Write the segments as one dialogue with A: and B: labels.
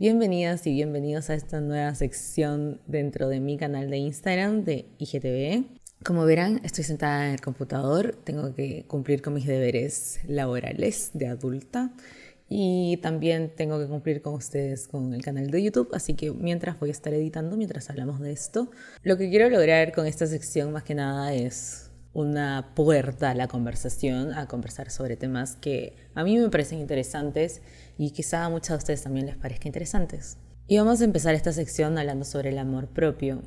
A: Bienvenidas y bienvenidos a esta nueva sección dentro de mi canal de Instagram de IGTV. Como verán, estoy sentada en el computador, tengo que cumplir con mis deberes laborales de adulta y también tengo que cumplir con ustedes con el canal de YouTube, así que mientras voy a estar editando, mientras hablamos de esto, lo que quiero lograr con esta sección más que nada es una puerta a la conversación, a conversar sobre temas que a mí me parecen interesantes y quizá a muchos de ustedes también les parezca interesantes. Y vamos a empezar esta sección hablando sobre el amor propio.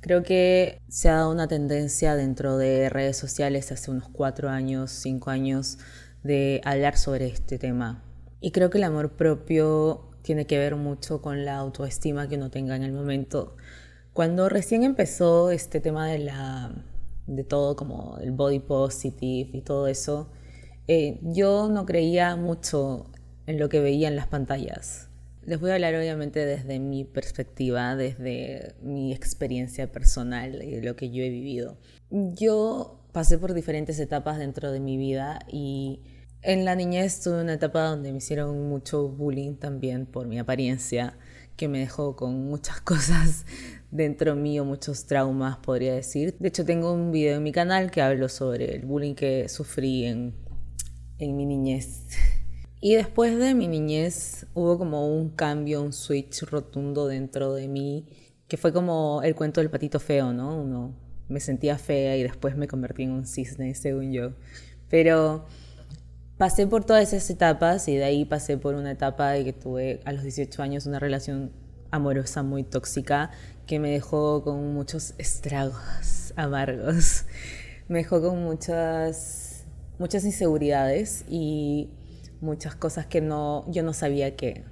A: Creo que se ha dado una tendencia dentro de redes sociales hace unos cuatro años, cinco años, de hablar sobre este tema. Y creo que el amor propio tiene que ver mucho con la autoestima que uno tenga en el momento. Cuando recién empezó este tema de la de todo como el body positive y todo eso, eh, yo no creía mucho en lo que veía en las pantallas. Les voy a hablar obviamente desde mi perspectiva, desde mi experiencia personal y de lo que yo he vivido. Yo pasé por diferentes etapas dentro de mi vida y en la niñez tuve una etapa donde me hicieron mucho bullying también por mi apariencia, que me dejó con muchas cosas dentro mío, muchos traumas podría decir. De hecho tengo un video en mi canal que hablo sobre el bullying que sufrí en, en mi niñez. Y después de mi niñez hubo como un cambio, un switch rotundo dentro de mí, que fue como el cuento del patito feo, ¿no? Uno me sentía fea y después me convertí en un cisne, según yo. Pero pasé por todas esas etapas y de ahí pasé por una etapa de que tuve a los 18 años una relación amorosa muy tóxica que me dejó con muchos estragos amargos. Me dejó con muchas, muchas inseguridades y muchas cosas que no, yo no sabía que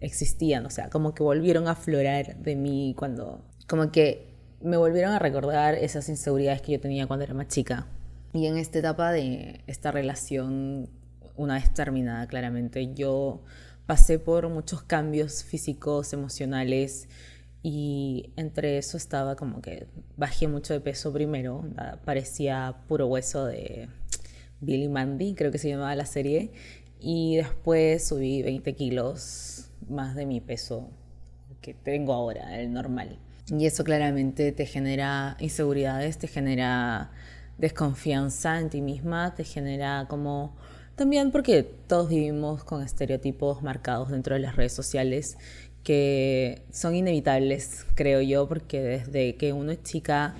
A: existían, o sea, como que volvieron a aflorar de mí cuando, como que me volvieron a recordar esas inseguridades que yo tenía cuando era más chica. Y en esta etapa de esta relación, una vez terminada claramente, yo pasé por muchos cambios físicos, emocionales, y entre eso estaba como que bajé mucho de peso primero, parecía puro hueso de Billy Mandy, creo que se llamaba la serie, y después subí 20 kilos más de mi peso que tengo ahora, el normal. Y eso claramente te genera inseguridades, te genera desconfianza en ti misma, te genera como... También porque todos vivimos con estereotipos marcados dentro de las redes sociales que son inevitables, creo yo, porque desde que uno es chica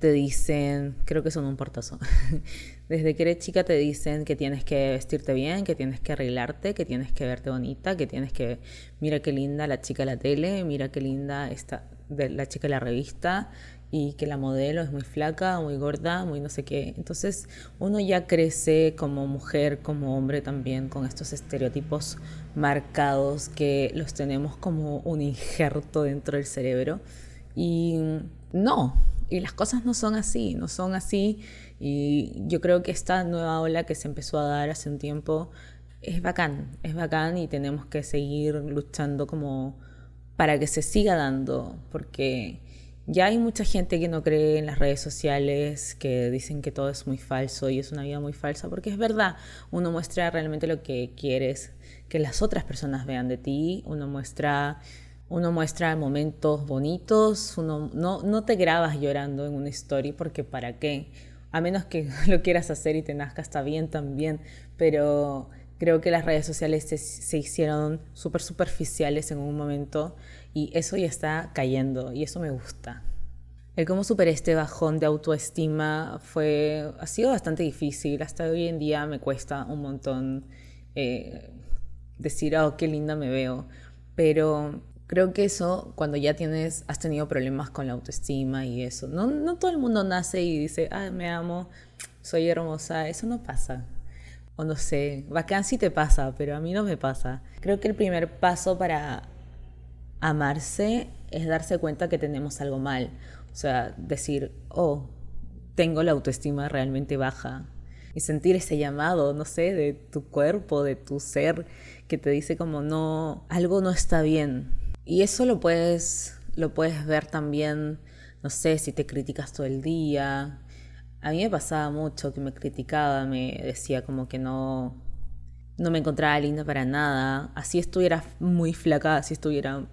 A: te dicen, creo que son un portazo, desde que eres chica te dicen que tienes que vestirte bien, que tienes que arreglarte, que tienes que verte bonita, que tienes que, mira qué linda la chica de la tele, mira qué linda esta, de la chica de la revista, y que la modelo es muy flaca, muy gorda, muy no sé qué. Entonces uno ya crece como mujer, como hombre también con estos estereotipos marcados que los tenemos como un injerto dentro del cerebro. Y no, y las cosas no son así, no son así. Y yo creo que esta nueva ola que se empezó a dar hace un tiempo es bacán, es bacán y tenemos que seguir luchando como para que se siga dando, porque ya hay mucha gente que no cree en las redes sociales, que dicen que todo es muy falso y es una vida muy falsa, porque es verdad, uno muestra realmente lo que quieres que las otras personas vean de ti, uno muestra, uno muestra momentos bonitos, uno no, no te grabas llorando en una story porque para qué, a menos que lo quieras hacer y te nazca está bien también, pero creo que las redes sociales se, se hicieron súper superficiales en un momento y eso ya está cayendo y eso me gusta. El cómo superé este bajón de autoestima fue, ha sido bastante difícil. Hasta hoy en día me cuesta un montón eh, decir, oh, qué linda me veo. Pero creo que eso, cuando ya tienes, has tenido problemas con la autoestima y eso, no, no todo el mundo nace y dice, ah, me amo, soy hermosa. Eso no pasa. O no sé, sí te pasa, pero a mí no me pasa. Creo que el primer paso para amarse es darse cuenta que tenemos algo mal. O sea, decir, oh, tengo la autoestima realmente baja. Y sentir ese llamado, no sé, de tu cuerpo, de tu ser, que te dice como no, algo no está bien. Y eso lo puedes, lo puedes ver también, no sé, si te criticas todo el día. A mí me pasaba mucho que me criticaba, me decía como que no, no me encontraba linda para nada, así estuviera muy flaca, así estuviera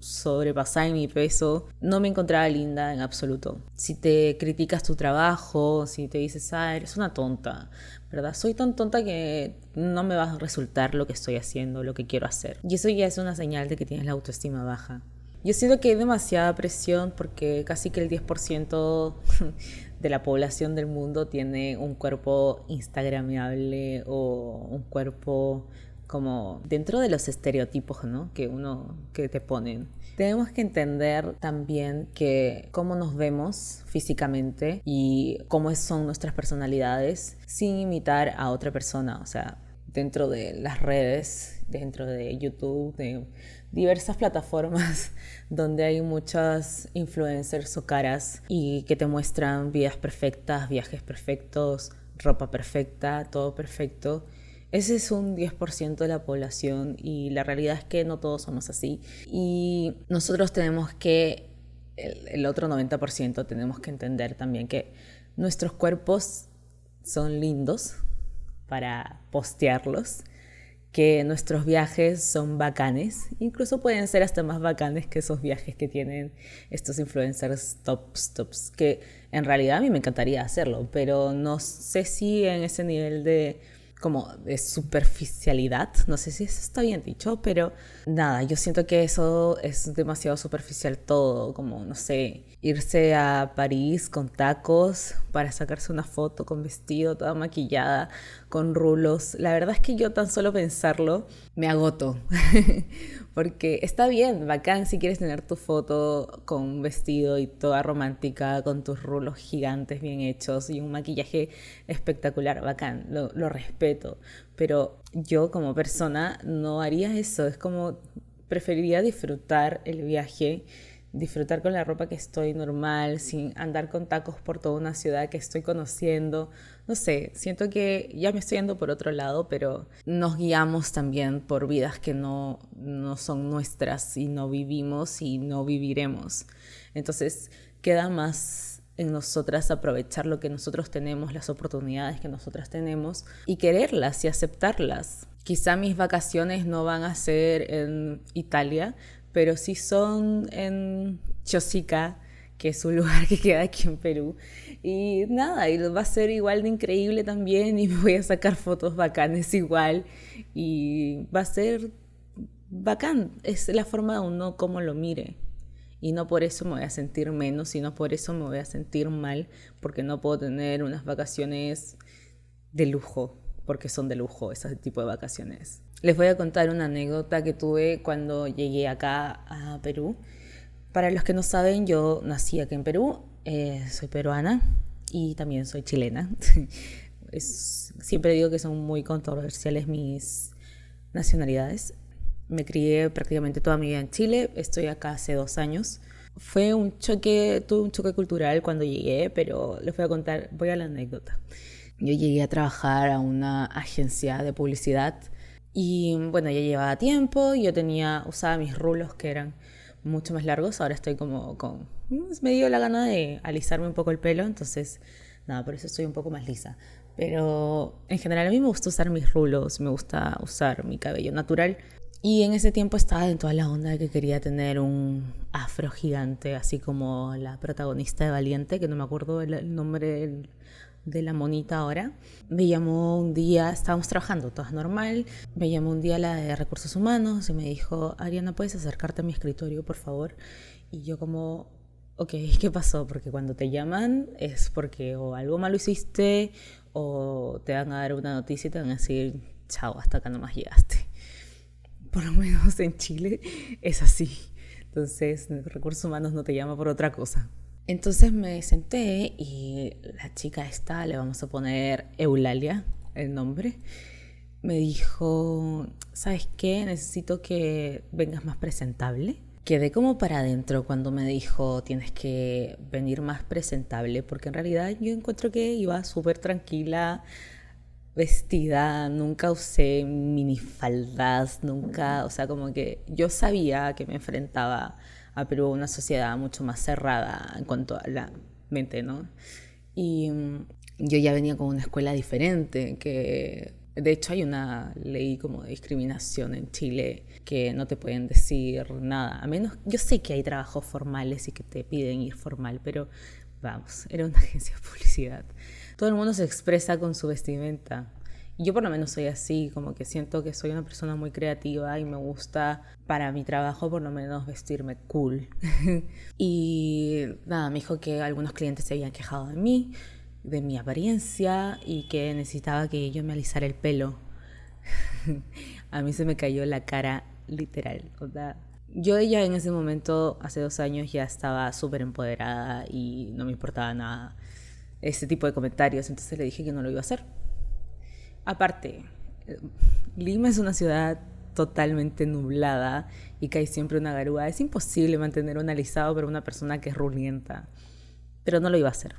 A: sobrepasar mi peso, no me encontraba linda en absoluto. Si te criticas tu trabajo, si te dices, ah, eres una tonta, ¿verdad? Soy tan tonta que no me va a resultar lo que estoy haciendo, lo que quiero hacer. Y eso ya es una señal de que tienes la autoestima baja. Yo siento que hay demasiada presión porque casi que el 10% de la población del mundo tiene un cuerpo instagramiable o un cuerpo como dentro de los estereotipos, ¿no? Que uno, que te ponen. Tenemos que entender también que cómo nos vemos físicamente y cómo son nuestras personalidades sin imitar a otra persona, o sea, dentro de las redes, dentro de YouTube, de diversas plataformas donde hay muchas influencers o caras y que te muestran vidas perfectas, viajes perfectos, ropa perfecta, todo perfecto ese es un 10% de la población y la realidad es que no todos somos así. Y nosotros tenemos que, el, otro 90% tenemos que entender también que nuestros cuerpos son lindos para postearlos, que nuestros viajes son bacanes, incluso pueden ser hasta más bacanes que esos viajes que tienen estos influencers tops, tops, que en realidad a mí me encantaría hacerlo, pero no sé si en ese nivel de como de superficialidad, no sé si eso está bien dicho, pero nada, yo siento que eso es demasiado superficial todo, como no sé, irse a París con tacos para sacarse una foto con vestido, toda maquillada, con rulos. La verdad es que yo tan solo pensarlo me agoto, porque está bien, bacán si quieres tener tu foto con un vestido y toda romántica, con tus rulos gigantes bien hechos y un maquillaje espectacular, bacán, lo, lo respeto, pero yo como persona no haría eso, es como preferiría disfrutar el viaje disfrutar con la ropa que estoy normal, sin andar con tacos por toda una ciudad que estoy conociendo. No sé, siento que ya me estoy yendo por otro lado, pero nos guiamos también por vidas que no, no son nuestras y no vivimos y no viviremos. Entonces queda más en nosotras aprovechar lo que nosotros tenemos, las oportunidades que nosotras tenemos y quererlas y aceptarlas. Quizá mis vacaciones no van a ser en Italia, pero sí son en Chosica, que es un lugar que queda aquí en Perú. Y nada, y va a ser igual de increíble también y me voy a sacar fotos bacanes igual y va a ser bacán, es la forma de uno como lo mire. Y no por eso me voy a sentir menos, sino por eso me voy a sentir mal, porque no puedo tener unas vacaciones de lujo, porque son de lujo ese tipo de vacaciones. Les voy a contar una anécdota que tuve cuando llegué acá a Perú. Para los que no saben, yo nací aquí en Perú, eh, soy peruana y también soy chilena. siempre digo que son muy controversiales mis nacionalidades. Me crié prácticamente toda mi vida en Chile, estoy acá hace dos años. Fue un choque, tuve un choque cultural cuando llegué, pero les voy a contar, voy a la anécdota. Yo llegué a trabajar a una agencia de publicidad y bueno, ya llevaba tiempo, yo tenía, usaba mis rulos que eran mucho más largos, ahora estoy como con... Me dio la gana de alisarme un poco el pelo, entonces nada, por eso estoy un poco más lisa. Pero en general a mí me gusta usar mis rulos, me gusta usar mi cabello natural. Y en ese tiempo estaba en toda la onda que quería tener un afro gigante, así como la protagonista de Valiente, que no me acuerdo el nombre del de la monita ahora. Me llamó un día, estábamos trabajando, todo normal. Me llamó un día la de recursos humanos y me dijo, Ariana, ¿puedes acercarte a mi escritorio, por favor? Y yo como, ok, ¿qué pasó? Porque cuando te llaman es porque o algo malo hiciste o te van a dar una noticia y te van a decir, chao, hasta acá nomás llegaste. Por lo menos en Chile es así. Entonces, recursos humanos no te llama por otra cosa. Entonces me senté y la chica esta, le vamos a poner Eulalia, el nombre, me dijo, ¿sabes qué? Necesito que vengas más presentable. Quedé como para adentro cuando me dijo, tienes que venir más presentable, porque en realidad yo encuentro que iba súper tranquila, vestida, nunca usé minifaldas, nunca, o sea, como que yo sabía que me enfrentaba a Perú una sociedad mucho más cerrada en cuanto a la mente, ¿no? Y mm, yo ya venía con una escuela diferente, que De hecho, hay una ley como de discriminación en Chile que no te pueden decir nada. A menos, yo sé que hay trabajos formales y que te piden ir formal, pero vamos, era una agencia de publicidad. Todo el mundo se expresa con su vestimenta. Yo por lo menos soy así, como que siento que soy una persona muy creativa y me gusta para mi trabajo por lo menos vestirme cool. y nada, me dijo que algunos clientes se habían quejado de mí de mi apariencia y que necesitaba que yo me alisara el pelo. a mí se me cayó la cara literal. yo ella en ese momento, hace dos años, ya estaba súper empoderada y no me importaba nada ese tipo de comentarios, entonces le dije que no lo iba a hacer. Aparte, Lima es una ciudad totalmente nublada y que hay siempre una garúa. Es imposible mantener un alisado para una persona que es rulienta, pero no lo iba a hacer.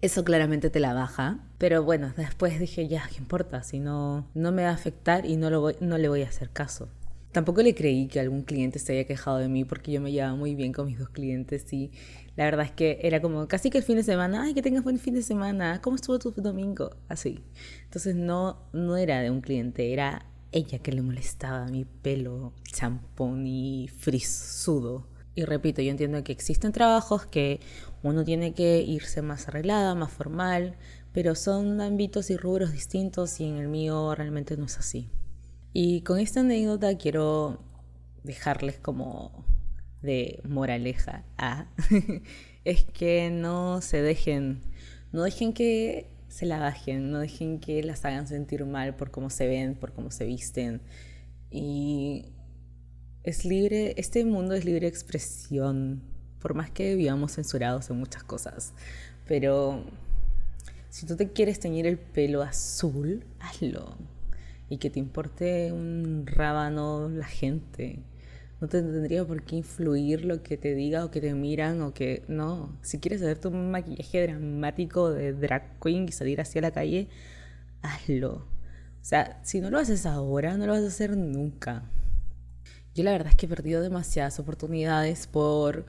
A: Eso claramente te la baja, pero bueno, después dije, ya, ¿qué importa? Si no, no me va a afectar y no, lo voy, no le voy a hacer caso. Tampoco le creí que algún cliente se haya quejado de mí porque yo me llevaba muy bien con mis dos clientes y la verdad es que era como casi que el fin de semana, ay, que tengas buen fin de semana, ¿cómo estuvo tu domingo? Así. Entonces no, no era de un cliente, era ella que le molestaba mi pelo champón y frisudo. Y repito, yo entiendo que existen trabajos que uno tiene que irse más arreglada, más formal, pero son ámbitos y rubros distintos y en el mío realmente no es así. Y con esta anécdota quiero dejarles como de moraleja a es que no se dejen, no dejen que se la bajen, no dejen que las hagan sentir mal por cómo se ven, por cómo se visten. Y es libre, este mundo es libre expresión, por más que vivamos censurados en muchas cosas. Pero si tú te quieres teñir el pelo azul, hazlo. Y que te importe un rábano la gente. No te tendría por qué influir lo que te diga o que te miran o que no. Si quieres hacerte un maquillaje dramático de drag queen y salir hacia la calle, hazlo. O sea, si no lo haces ahora, no lo vas a hacer nunca. Yo la verdad es que he perdido demasiadas oportunidades por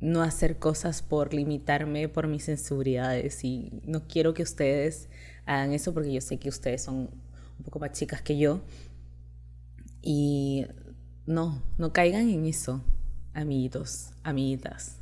A: no hacer cosas por limitarme por mis inseguridades y no quiero que ustedes hagan eso porque yo sé que ustedes son un poco más chicas que yo y no, no caigan en eso, amiguitos, amiguitas.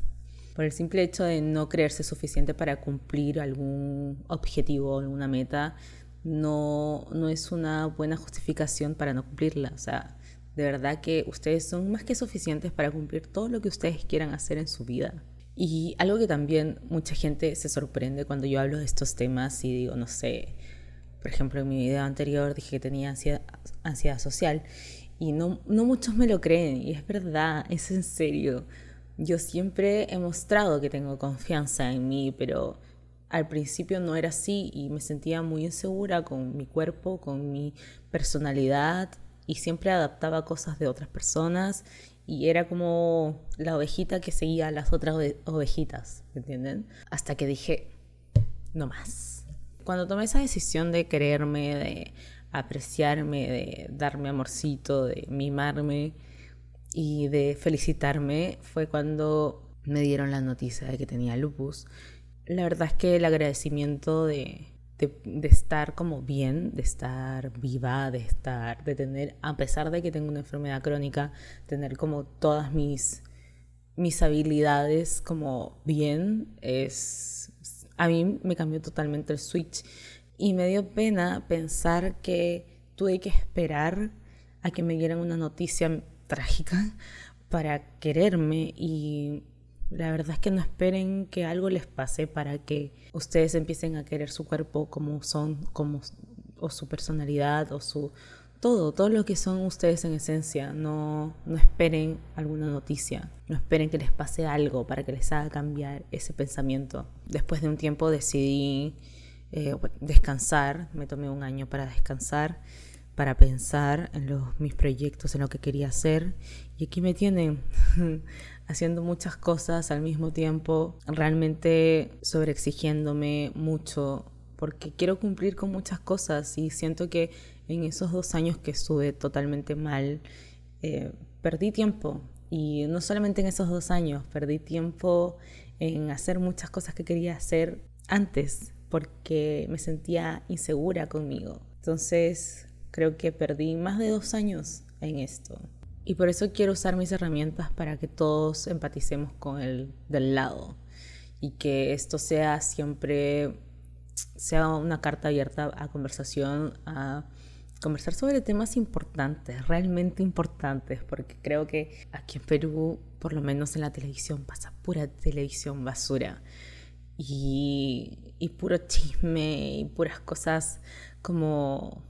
A: Por el simple hecho de no creerse suficiente para cumplir algún objetivo o alguna meta, no, no es una buena justificación para no cumplirla. O sea, de verdad que ustedes son más que suficientes para cumplir todo lo que ustedes quieran hacer en su vida. Y algo que también mucha gente se sorprende cuando yo hablo de estos temas y digo, no sé, por ejemplo, en mi video anterior dije que tenía ansiedad, ansiedad social y no, no muchos me lo creen y es verdad, es en serio. Yo siempre he mostrado que tengo confianza en mí, pero al principio no era así y me sentía muy insegura con mi cuerpo, con mi personalidad y siempre adaptaba cosas de otras personas y era como la ovejita que seguía a las otras ovejitas, ¿me entienden? Hasta que dije, no más. Cuando tomé esa decisión de quererme, de apreciarme, de darme amorcito, de mimarme y de felicitarme, fue cuando me dieron la noticia de que tenía lupus. La verdad es que el agradecimiento de, de, estar como bien, de estar viva, de estar, de tener, a pesar de que tengo una enfermedad crónica, tener como todas mis, mis habilidades como bien, es, a mí me cambió totalmente el switch. Y me dio pena pensar que tuve que esperar a que me dieran una noticia trágica para quererme. Y la verdad es que no esperen que algo les pase para que ustedes empiecen a querer su cuerpo como son, como, o su personalidad, o su todo, todo lo que son ustedes en esencia. No, no esperen alguna noticia, no esperen que les pase algo para que les haga cambiar ese pensamiento. Después de un tiempo decidí eh, descansar, me tomé un año para descansar para pensar en los, mis proyectos, en lo que quería hacer. Y aquí me tienen haciendo muchas cosas al mismo tiempo, realmente sobreexigiéndome mucho, porque quiero cumplir con muchas cosas y siento que en esos dos años que estuve totalmente mal, eh, perdí tiempo. Y no solamente en esos dos años, perdí tiempo en hacer muchas cosas que quería hacer antes, porque me sentía insegura conmigo Entonces, creo que perdí más de dos años en esto. Y por eso quiero usar mis herramientas para que todos empaticemos con el del lado y que esto sea siempre sea una carta abierta a conversación, a conversar sobre temas importantes, realmente importantes, porque creo que aquí en Perú, por lo menos en la televisión, pasa pura televisión basura y, y puro chisme y puras cosas como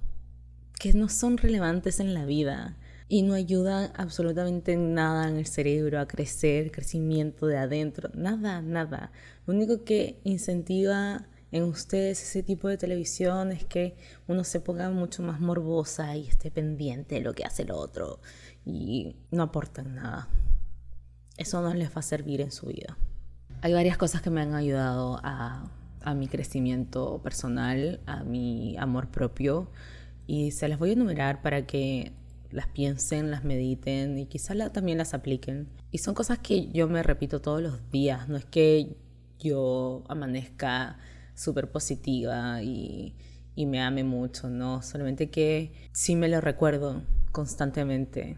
A: que no son relevantes en la vida y no ayudan absolutamente nada en el cerebro a crecer, crecimiento de adentro, nada, nada. Lo único que incentiva en ustedes ese tipo de televisión es que uno se ponga mucho más morbosa y esté pendiente de lo que hace el otro y no aportan nada. Eso no les va a servir en su vida. Hay varias cosas que me han ayudado a, a mi crecimiento personal, a mi amor propio y se las voy a enumerar para que las piensen, las mediten y quizás también las apliquen. Y son cosas que yo me repito todos los días, no es que yo amanezca súper positiva y, y me ame mucho, ¿no? Solamente que sí me lo recuerdo constantemente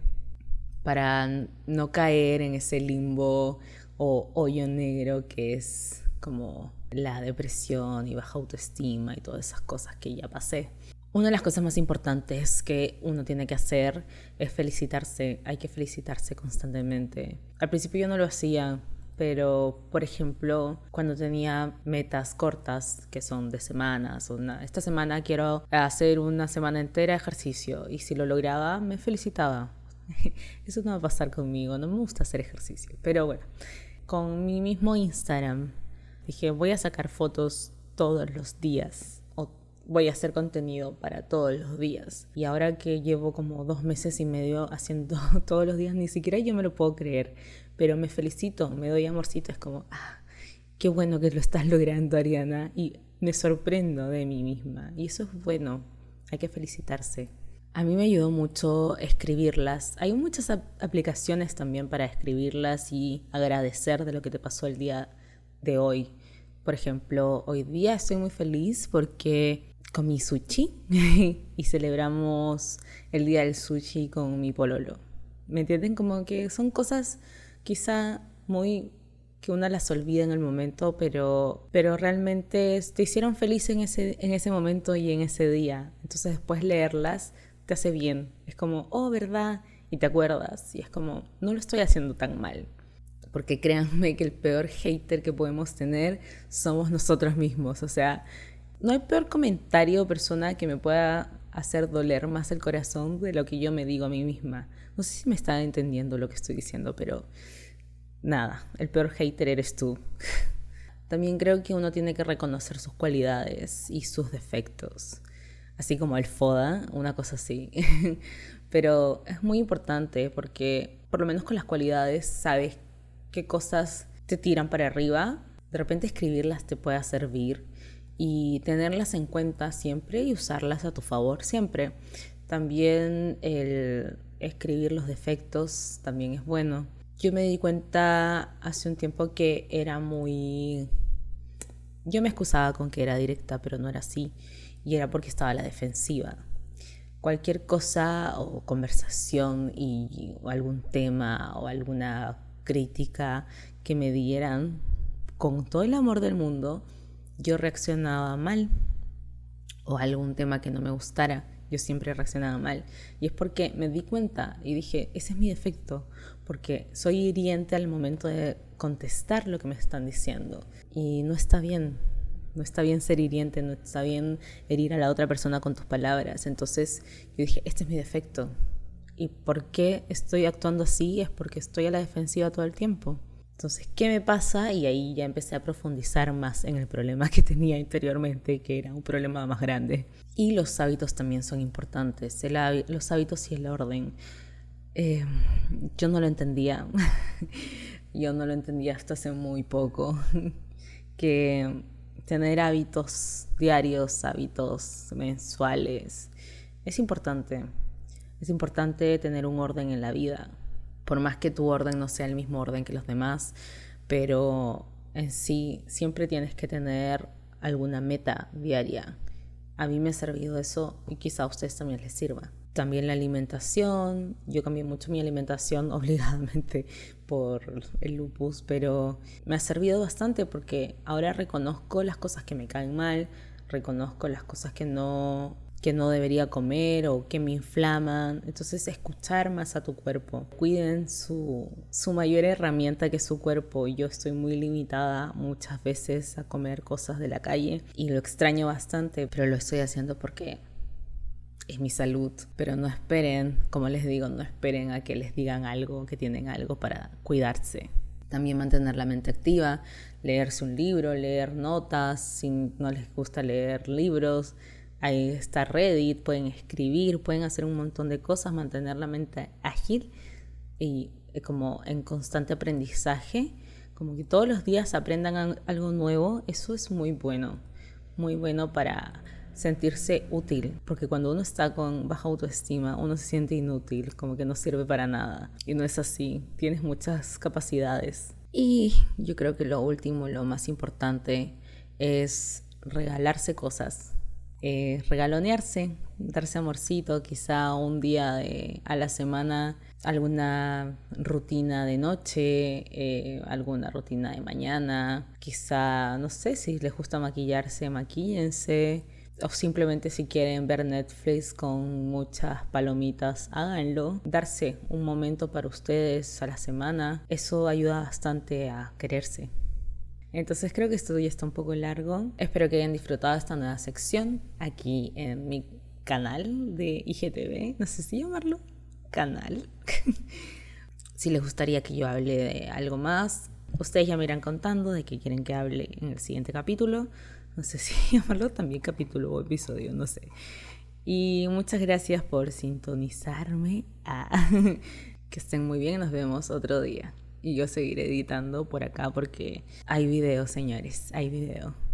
A: para no caer en ese limbo o hoyo negro que es como la depresión y baja autoestima y todas esas cosas que ya pasé. Una de las cosas más importantes que uno tiene que hacer es felicitarse. Hay que felicitarse constantemente. Al principio yo no lo hacía pero por ejemplo, cuando tenía metas cortas, que son de semanas, una, esta semana quiero hacer una semana entera de ejercicio y si lo lograba, me felicitaba. Eso no va a pasar conmigo, no me gusta hacer ejercicio, pero bueno, con mi mismo Instagram dije, voy a sacar fotos todos los días o voy a hacer contenido para todos los días. Y ahora que llevo como dos meses y medio haciendo todos los días, ni siquiera yo me lo puedo creer pero me felicito, me doy amorcito, es como, ah, qué bueno que lo estás logrando, Ariana, y me sorprendo de mí misma, y eso es bueno, hay que felicitarse. A mí me ayudó mucho escribirlas. Hay muchas aplicaciones también para escribirlas y agradecer de lo que te pasó el día de hoy. Por ejemplo, hoy día estoy muy feliz porque comí sushi y celebramos el día del sushi con mi pololo. ¿Me entienden? Como que son cosas quizá muy que una las olvida en el momento, pero, pero realmente te hicieron feliz en ese, en ese momento y en ese día. Entonces después leerlas te hace bien. Es como, oh, ¿verdad? Y te acuerdas. Y es como, no lo estoy haciendo tan mal. Porque créanme que el peor hater que podemos tener somos nosotros mismos. O sea, no hay peor comentario o persona que me pueda hacer doler más el corazón de lo que yo me digo a mí misma. No sé si me está entendiendo lo que estoy diciendo, pero nada, el peor hater eres tú. También creo que uno tiene que reconocer sus cualidades y sus defectos, así como el FODA, una cosa así. Pero es muy importante porque por lo menos con las cualidades sabes qué cosas te tiran para arriba. De repente escribirlas te puede servir y tenerlas en cuenta siempre y usarlas a tu favor siempre. También el escribir los defectos también es bueno. Yo me di cuenta hace un tiempo que era muy... Yo me excusaba con que era directa, pero no era así. Y era porque estaba a la defensiva. Cualquier cosa o conversación y, o algún tema o alguna crítica que me dieran con todo el amor del mundo, yo reaccionaba mal. O algún tema que no me gustara yo siempre reaccionaba mal. Y es porque me di cuenta y dije, ese es mi defecto, porque soy hiriente al momento de contestar lo que me están diciendo. Y no está bien, no está bien ser hiriente, no está bien herir a la otra persona con tus palabras. Entonces yo dije, este es mi defecto. ¿Y por qué estoy actuando así? Es porque estoy a la defensiva todo el tiempo. Entonces, ¿qué me pasa? Y ahí ya empecé a profundizar más en el problema que tenía interiormente, que era un problema más grande. Y los hábitos también son importantes, los hábitos y el orden. Eh, yo no lo entendía, yo no lo entendía hasta hace muy poco, que tener hábitos diarios, hábitos mensuales, es importante. Es importante tener un orden en la vida por más que tu orden no sea el mismo orden que los demás, pero en sí siempre tienes que tener alguna meta diaria a mí me ha servido eso y quizá a ustedes también les sirva. También la alimentación, yo cambié mucho mi alimentación obligadamente por el lupus, pero me ha servido bastante porque ahora reconozco las cosas que me caen mal, reconozco las cosas que no que no debería comer o que me inflaman. Entonces, escuchar más a tu cuerpo. Cuiden su, su mayor herramienta que es su cuerpo. Yo estoy muy limitada muchas veces a comer cosas de la calle y lo extraño bastante, pero lo estoy haciendo porque es mi salud. Pero no esperen, como les digo, no esperen a que les digan algo, que tienen algo para cuidarse. También mantener la mente activa, leerse un libro, leer notas, si no les gusta leer libros, Ahí está Reddit, pueden escribir, pueden hacer un montón de cosas, mantener la mente ágil y eh, como en constante aprendizaje, como que todos los días aprendan algo nuevo, eso es muy bueno, muy bueno para sentirse útil, porque cuando uno está con baja autoestima, uno se siente inútil, como que no sirve para nada, y no es así, tienes muchas capacidades. Y yo creo que lo último, lo más importante, es regalarse cosas, eh, regalonearse, darse amorcito, quizá un día a la semana, alguna rutina de noche, eh, alguna rutina de mañana, quizá, no sé, si les gusta maquillarse, maquíllense. O simplemente si quieren ver Netflix con muchas palomitas, háganlo. Darse un momento para ustedes a la semana, eso ayuda bastante a quererse. Entonces creo que esto ya está un poco largo. Espero que hayan disfrutado esta nueva sección aquí en mi canal de IGTV. No sé si llamarlo canal. si les gustaría que yo hable de algo más, ustedes ya me irán contando de qué quieren que hable en el siguiente capítulo. No sé si llamarlo también capítulo o episodio, no sé. Y muchas gracias por sintonizarme. Ah, que estén muy bien, nos vemos otro día y yo seguiré editando por acá porque hay video, señores, hay video.